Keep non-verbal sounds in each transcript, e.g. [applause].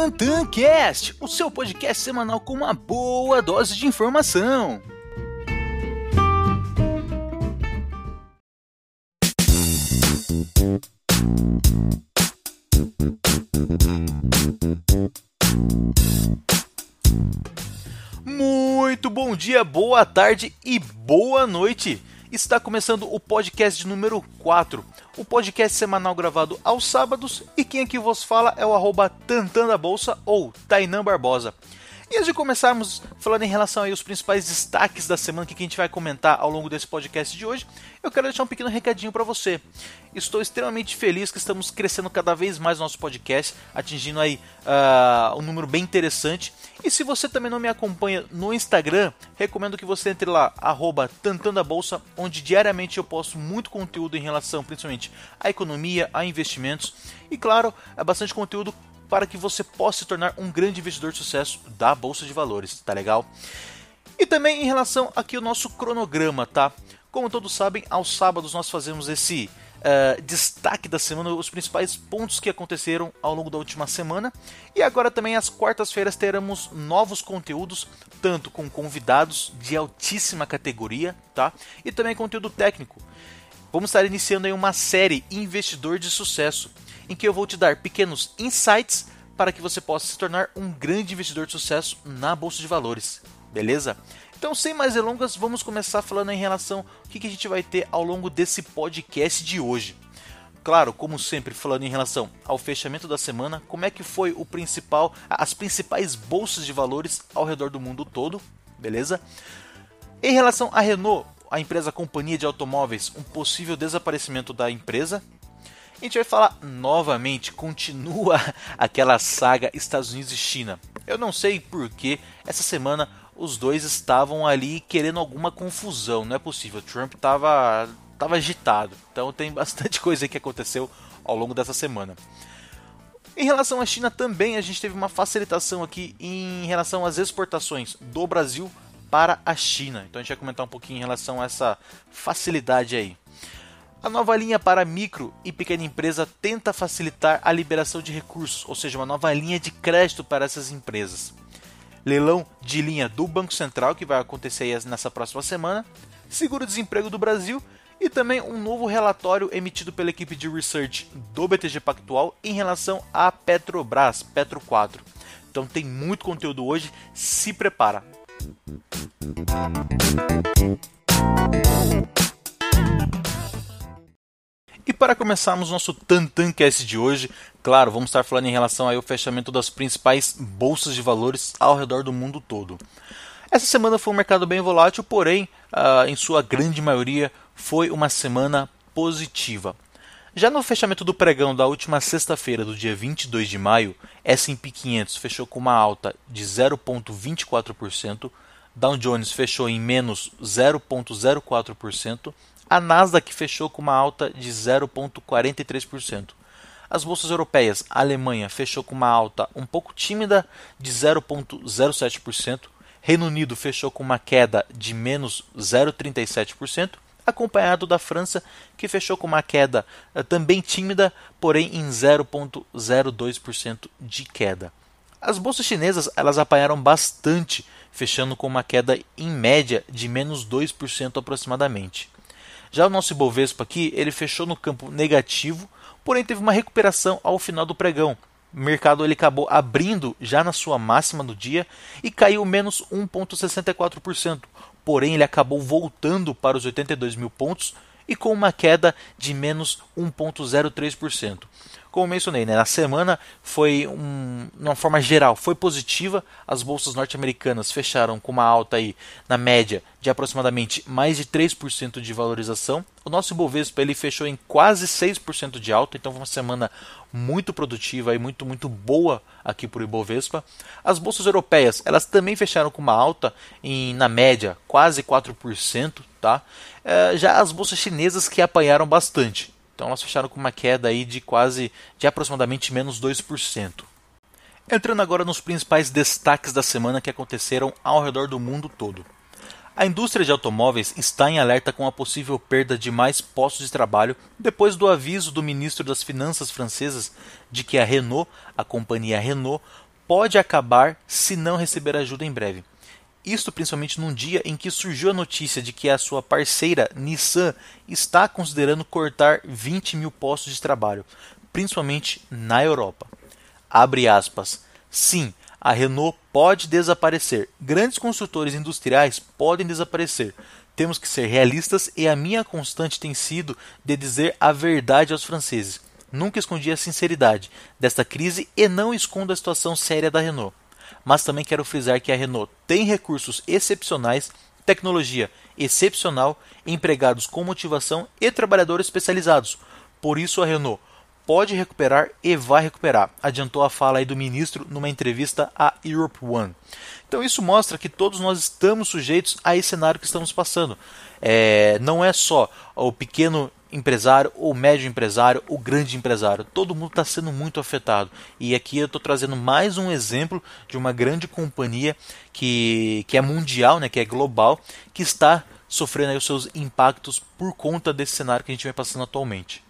TantanCast, o seu podcast semanal com uma boa dose de informação. Muito bom dia, boa tarde e boa noite. Está começando o podcast número 4, o podcast semanal gravado aos sábados e quem aqui vos fala é o arroba Tantan da Bolsa ou Tainan Barbosa. E antes de começarmos falando em relação aos principais destaques da semana que a gente vai comentar ao longo desse podcast de hoje, eu quero deixar um pequeno recadinho para você. Estou extremamente feliz que estamos crescendo cada vez mais nosso podcast, atingindo aí uh, um número bem interessante. E se você também não me acompanha no Instagram, recomendo que você entre lá, arroba Bolsa, onde diariamente eu posto muito conteúdo em relação principalmente à economia, a investimentos e claro, é bastante conteúdo para que você possa se tornar um grande investidor de sucesso da bolsa de valores, tá legal? E também em relação aqui ao nosso cronograma, tá? Como todos sabem, aos sábados nós fazemos esse uh, destaque da semana, os principais pontos que aconteceram ao longo da última semana. E agora também às quartas-feiras teremos novos conteúdos, tanto com convidados de altíssima categoria, tá? E também conteúdo técnico. Vamos estar iniciando aí uma série Investidor de Sucesso em que eu vou te dar pequenos insights para que você possa se tornar um grande investidor de sucesso na bolsa de valores. Beleza? Então, sem mais delongas, vamos começar falando em relação ao que a gente vai ter ao longo desse podcast de hoje. Claro, como sempre, falando em relação ao fechamento da semana, como é que foi o principal, as principais bolsas de valores ao redor do mundo todo, beleza? Em relação à Renault, a empresa companhia de automóveis, um possível desaparecimento da empresa, a gente vai falar novamente, continua [laughs] aquela saga Estados Unidos e China. Eu não sei porque essa semana os dois estavam ali querendo alguma confusão, não é possível. Trump estava tava agitado, então tem [laughs] bastante coisa que aconteceu ao longo dessa semana. Em relação à China também, a gente teve uma facilitação aqui em relação às exportações do Brasil para a China. Então a gente vai comentar um pouquinho em relação a essa facilidade aí. A nova linha para micro e pequena empresa tenta facilitar a liberação de recursos, ou seja, uma nova linha de crédito para essas empresas. Leilão de linha do Banco Central, que vai acontecer nessa próxima semana. Seguro-desemprego do Brasil e também um novo relatório emitido pela equipe de research do BTG Pactual em relação à Petrobras, Petro 4. Então tem muito conteúdo hoje, se prepara. E para começarmos nosso Tantancast de hoje, claro, vamos estar falando em relação ao fechamento das principais bolsas de valores ao redor do mundo todo. Essa semana foi um mercado bem volátil, porém, uh, em sua grande maioria, foi uma semana positiva. Já no fechamento do pregão da última sexta-feira, do dia 22 de maio, S&P 500 fechou com uma alta de 0,24%, Dow Jones fechou em menos 0,04%, a Nasdaq fechou com uma alta de 0,43%. As bolsas europeias, a Alemanha fechou com uma alta um pouco tímida de 0,07%, Reino Unido fechou com uma queda de menos 0,37%, acompanhado da França, que fechou com uma queda eh, também tímida, porém em 0,02% de queda. As bolsas chinesas elas apanharam bastante, fechando com uma queda em média de menos 2% aproximadamente. Já o nosso Ibovespa aqui, ele fechou no campo negativo, porém teve uma recuperação ao final do pregão. O mercado ele acabou abrindo já na sua máxima do dia e caiu menos 1,64%. Porém, ele acabou voltando para os 82 mil pontos e com uma queda de menos 1,03%. Como mencionei, né, na semana foi um, uma forma geral, foi positiva. As bolsas norte-americanas fecharam com uma alta aí na média de aproximadamente mais de 3% de valorização. O nosso Ibovespa ele fechou em quase 6% de alta, então foi uma semana muito produtiva e muito muito boa aqui para o Ibovespa. As bolsas europeias, elas também fecharam com uma alta em na média quase 4%, tá? É, já as bolsas chinesas que apanharam bastante. Então elas fecharam com uma queda aí de quase de aproximadamente menos 2%. Entrando agora nos principais destaques da semana que aconteceram ao redor do mundo todo. A indústria de automóveis está em alerta com a possível perda de mais postos de trabalho depois do aviso do ministro das Finanças francesas de que a Renault, a companhia Renault, pode acabar se não receber ajuda em breve. Isto principalmente num dia em que surgiu a notícia de que a sua parceira Nissan está considerando cortar 20 mil postos de trabalho, principalmente na Europa. Abre aspas. Sim, a Renault pode desaparecer. Grandes construtores industriais podem desaparecer. Temos que ser realistas e a minha constante tem sido de dizer a verdade aos franceses. Nunca escondi a sinceridade desta crise e não escondo a situação séria da Renault mas também quero frisar que a Renault tem recursos excepcionais, tecnologia excepcional, empregados com motivação e trabalhadores especializados. Por isso a Renault pode recuperar e vai recuperar, adiantou a fala do ministro numa entrevista à Europe One. Então isso mostra que todos nós estamos sujeitos a esse cenário que estamos passando. É, não é só o pequeno empresário, o médio empresário, o grande empresário. Todo mundo está sendo muito afetado. E aqui eu estou trazendo mais um exemplo de uma grande companhia que, que é mundial, né, que é global, que está sofrendo os seus impactos por conta desse cenário que a gente vem passando atualmente.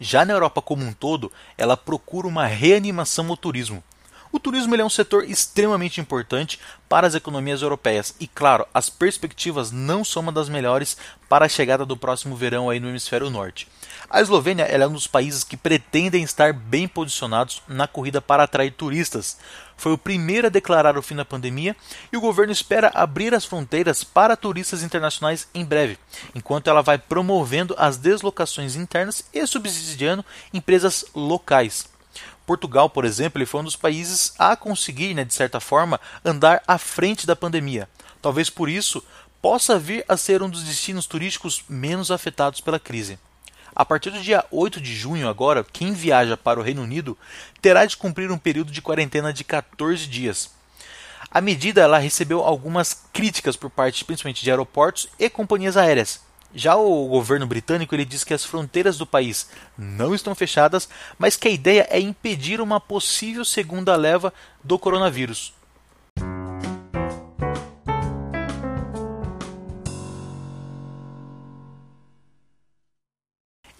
Já na Europa como um todo, ela procura uma reanimação ao turismo. O turismo é um setor extremamente importante para as economias europeias e, claro, as perspectivas não são uma das melhores para a chegada do próximo verão aí no hemisfério norte. A Eslovênia é um dos países que pretendem estar bem posicionados na corrida para atrair turistas. Foi o primeiro a declarar o fim da pandemia e o governo espera abrir as fronteiras para turistas internacionais em breve, enquanto ela vai promovendo as deslocações internas e subsidiando empresas locais. Portugal, por exemplo, ele foi um dos países a conseguir, né, de certa forma, andar à frente da pandemia. Talvez por isso possa vir a ser um dos destinos turísticos menos afetados pela crise. A partir do dia 8 de junho, agora, quem viaja para o Reino Unido terá de cumprir um período de quarentena de 14 dias. A medida ela recebeu algumas críticas por parte principalmente de aeroportos e companhias aéreas, já o governo britânico ele diz que as fronteiras do país não estão fechadas, mas que a ideia é impedir uma possível segunda leva do coronavírus.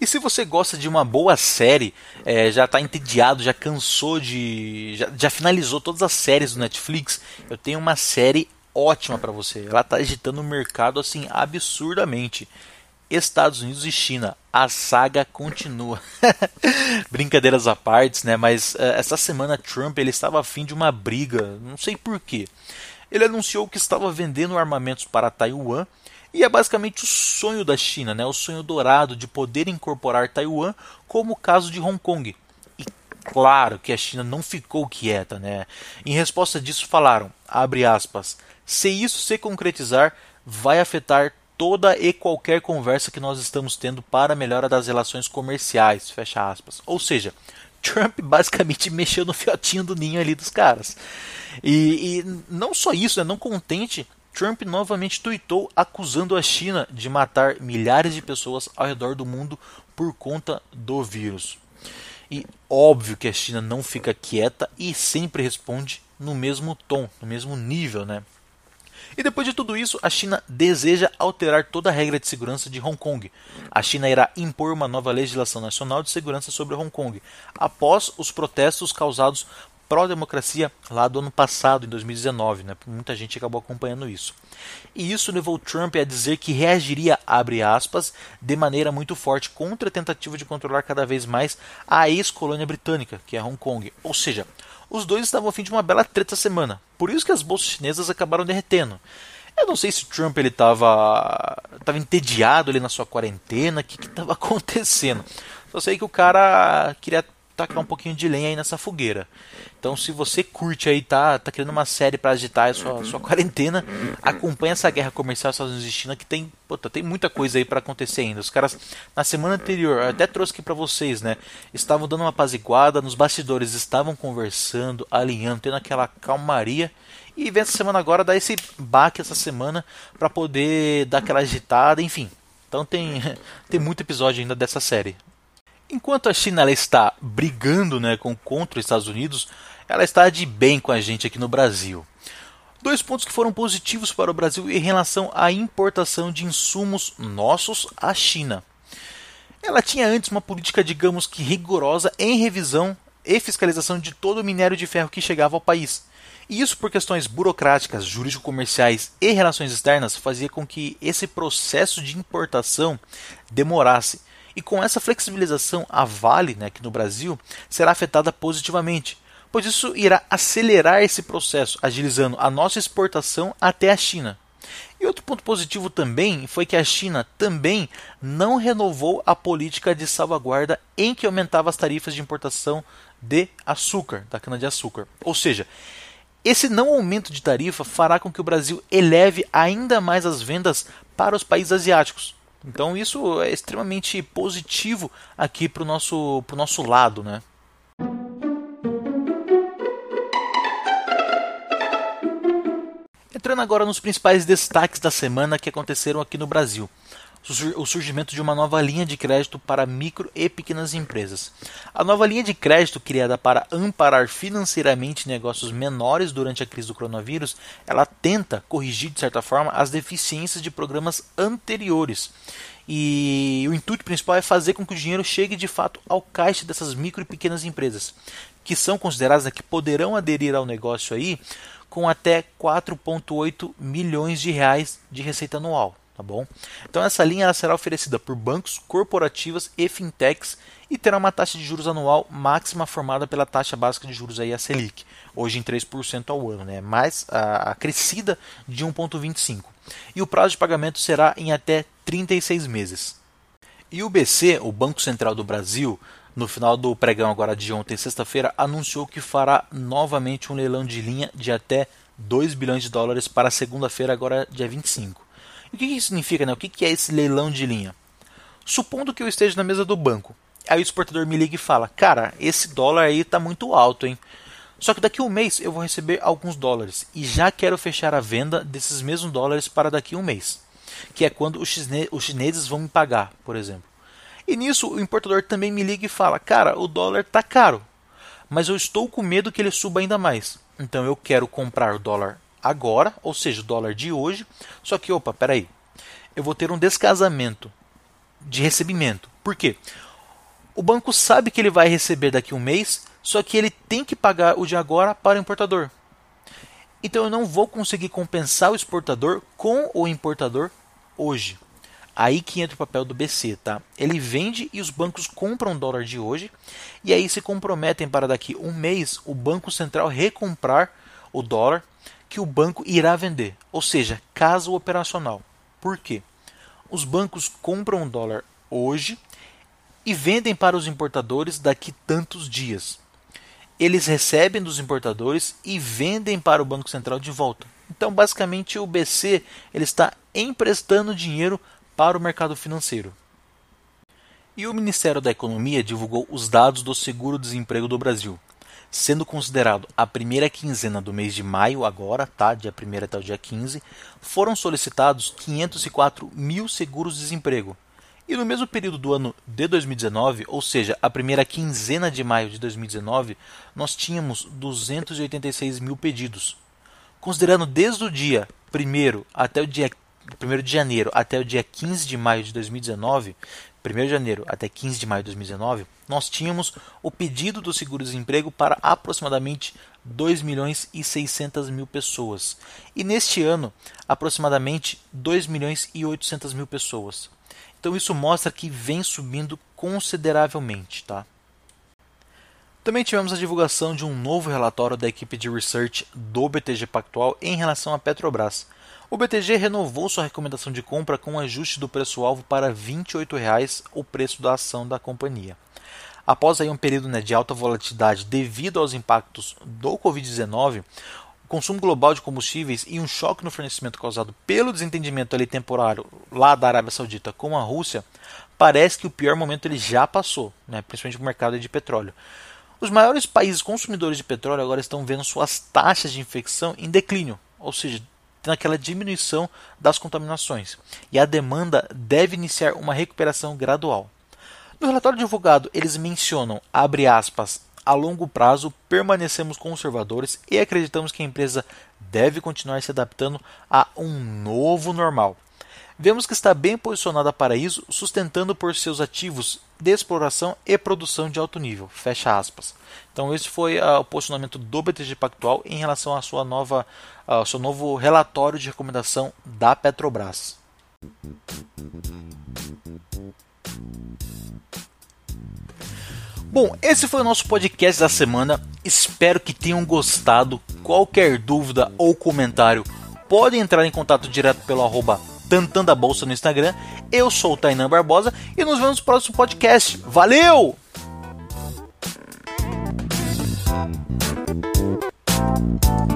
E se você gosta de uma boa série, é, já está entediado, já cansou de. Já, já, finalizou todas as séries do Netflix, eu tenho uma série ótima para você. Ela está agitando o mercado assim absurdamente. Estados Unidos e China, a saga continua. [laughs] Brincadeiras à parte, né? Mas uh, essa semana Trump ele estava afim de uma briga, não sei porquê. Ele anunciou que estava vendendo armamentos para Taiwan e é basicamente o sonho da China, né? O sonho dourado de poder incorporar Taiwan, como o caso de Hong Kong. E claro que a China não ficou quieta, né? Em resposta disso falaram, abre aspas, se isso se concretizar, vai afetar toda e qualquer conversa que nós estamos tendo para a melhora das relações comerciais, fecha aspas. Ou seja, Trump [laughs] basicamente mexeu no fiotinho do ninho ali dos caras. E, e não só isso, né, não contente, Trump novamente tuitou acusando a China de matar milhares de pessoas ao redor do mundo por conta do vírus. E óbvio que a China não fica quieta e sempre responde no mesmo tom, no mesmo nível, né? E depois de tudo isso, a China deseja alterar toda a regra de segurança de Hong Kong. A China irá impor uma nova legislação nacional de segurança sobre Hong Kong, após os protestos causados pró-democracia lá do ano passado, em 2019. Né? Muita gente acabou acompanhando isso. E isso levou Trump a dizer que reagiria, abre aspas, de maneira muito forte contra a tentativa de controlar cada vez mais a ex-colônia britânica, que é Hong Kong. Ou seja, os dois estavam a fim de uma bela treta semana. Por isso que as bolsas chinesas acabaram derretendo. Eu não sei se o Trump ele estava tava entediado ali na sua quarentena, o que estava [laughs] acontecendo. Só sei que o cara queria tacar um pouquinho de lenha aí nessa fogueira. Então, se você curte aí, tá, tá querendo uma série para agitar a sua, sua quarentena, acompanha essa guerra comercial Estados Unidos e China que tem, puta, tem muita coisa aí para acontecer ainda. Os caras na semana anterior, até trouxe aqui para vocês, né? Estavam dando uma apaziguada, nos bastidores estavam conversando, alinhando, tendo aquela calmaria. E vem essa semana agora dar esse baque essa semana para poder dar aquela agitada, enfim. Então tem [laughs] tem muito episódio ainda dessa série. Enquanto a China está brigando né, com, contra os Estados Unidos, ela está de bem com a gente aqui no Brasil. Dois pontos que foram positivos para o Brasil em relação à importação de insumos nossos à China. Ela tinha antes uma política, digamos que rigorosa em revisão e fiscalização de todo o minério de ferro que chegava ao país. E isso por questões burocráticas, jurídico-comerciais e relações externas fazia com que esse processo de importação demorasse. E com essa flexibilização, a Vale, né, aqui no Brasil, será afetada positivamente, pois isso irá acelerar esse processo, agilizando a nossa exportação até a China. E outro ponto positivo também foi que a China também não renovou a política de salvaguarda em que aumentava as tarifas de importação de açúcar, da cana-de-açúcar. Ou seja, esse não aumento de tarifa fará com que o Brasil eleve ainda mais as vendas para os países asiáticos. Então isso é extremamente positivo aqui para o nosso, nosso lado, né? Entrando agora nos principais destaques da semana que aconteceram aqui no Brasil o surgimento de uma nova linha de crédito para micro e pequenas empresas. A nova linha de crédito, criada para amparar financeiramente negócios menores durante a crise do coronavírus, ela tenta corrigir, de certa forma, as deficiências de programas anteriores. E o intuito principal é fazer com que o dinheiro chegue de fato ao caixa dessas micro e pequenas empresas, que são consideradas né, que poderão aderir ao negócio aí com até 4,8 milhões de reais de receita anual tá bom? Então essa linha será oferecida por bancos, corporativas e fintechs e terá uma taxa de juros anual máxima formada pela taxa básica de juros aí a Selic, hoje em 3% ao ano, né? mais a, a crescida de 1,25. E o prazo de pagamento será em até 36 meses. E o BC, o Banco Central do Brasil, no final do pregão agora de ontem, sexta-feira, anunciou que fará novamente um leilão de linha de até 2 bilhões de dólares para segunda-feira, agora dia 25. O que isso significa? Né? O que é esse leilão de linha? Supondo que eu esteja na mesa do banco, aí o exportador me liga e fala: Cara, esse dólar aí está muito alto, hein? Só que daqui a um mês eu vou receber alguns dólares e já quero fechar a venda desses mesmos dólares para daqui a um mês, que é quando os, chineses vão me pagar, por exemplo. E nisso o importador também me liga e fala: Cara, o dólar está caro, mas eu estou com medo que ele suba ainda mais. Então eu quero comprar o dólar agora, ou seja, o dólar de hoje. Só que, opa, peraí, eu vou ter um descasamento de recebimento. Por quê? O banco sabe que ele vai receber daqui a um mês, só que ele tem que pagar o de agora para o importador. Então eu não vou conseguir compensar o exportador com o importador hoje. Aí que entra o papel do BC, tá? Ele vende e os bancos compram dólar de hoje e aí se comprometem para daqui um mês o Banco Central recomprar o dólar que o banco irá vender, ou seja, caso operacional. Por quê? Os bancos compram um dólar hoje e vendem para os importadores daqui tantos dias. Eles recebem dos importadores e vendem para o Banco Central de volta. Então, basicamente, o BC ele está emprestando dinheiro para o mercado financeiro. E o Ministério da Economia divulgou os dados do seguro-desemprego do Brasil sendo considerado a primeira quinzena do mês de maio, agora, tá? Dia 1 até o dia 15, foram solicitados 504 mil seguros-desemprego. E no mesmo período do ano de 2019, ou seja, a primeira quinzena de maio de 2019, nós tínhamos 286 mil pedidos. Considerando desde o dia 1 até o dia 1 de janeiro até o dia 15 de maio de 2019, 1 de janeiro até 15 de maio de 2019, nós tínhamos o pedido do seguro-desemprego para aproximadamente 2 milhões e 600 mil pessoas. E neste ano, aproximadamente 2 milhões e 800 mil pessoas. Então isso mostra que vem subindo consideravelmente. Tá? Também tivemos a divulgação de um novo relatório da equipe de research do BTG Pactual em relação à Petrobras. O BTG renovou sua recomendação de compra com um ajuste do preço-alvo para R$ 28,00 o preço da ação da companhia. Após aí um período né, de alta volatilidade devido aos impactos do Covid-19, o consumo global de combustíveis e um choque no fornecimento causado pelo desentendimento ali temporário lá da Arábia Saudita com a Rússia, parece que o pior momento ele já passou, né, principalmente no mercado de petróleo. Os maiores países consumidores de petróleo agora estão vendo suas taxas de infecção em declínio, ou seja, tendo aquela diminuição das contaminações, e a demanda deve iniciar uma recuperação gradual. No relatório divulgado, eles mencionam, abre aspas, a longo prazo permanecemos conservadores e acreditamos que a empresa deve continuar se adaptando a um novo normal. Vemos que está bem posicionada a Paraíso, sustentando por seus ativos de exploração e produção de alto nível. Fecha aspas. Então esse foi uh, o posicionamento do BTG Pactual em relação à sua nova, uh, ao seu novo relatório de recomendação da Petrobras. Bom, esse foi o nosso podcast da semana. Espero que tenham gostado. Qualquer dúvida ou comentário, pode entrar em contato direto pelo arroba Tantan da Bolsa no Instagram. Eu sou o Tainan Barbosa e nos vemos no próximo podcast. Valeu! Thank you.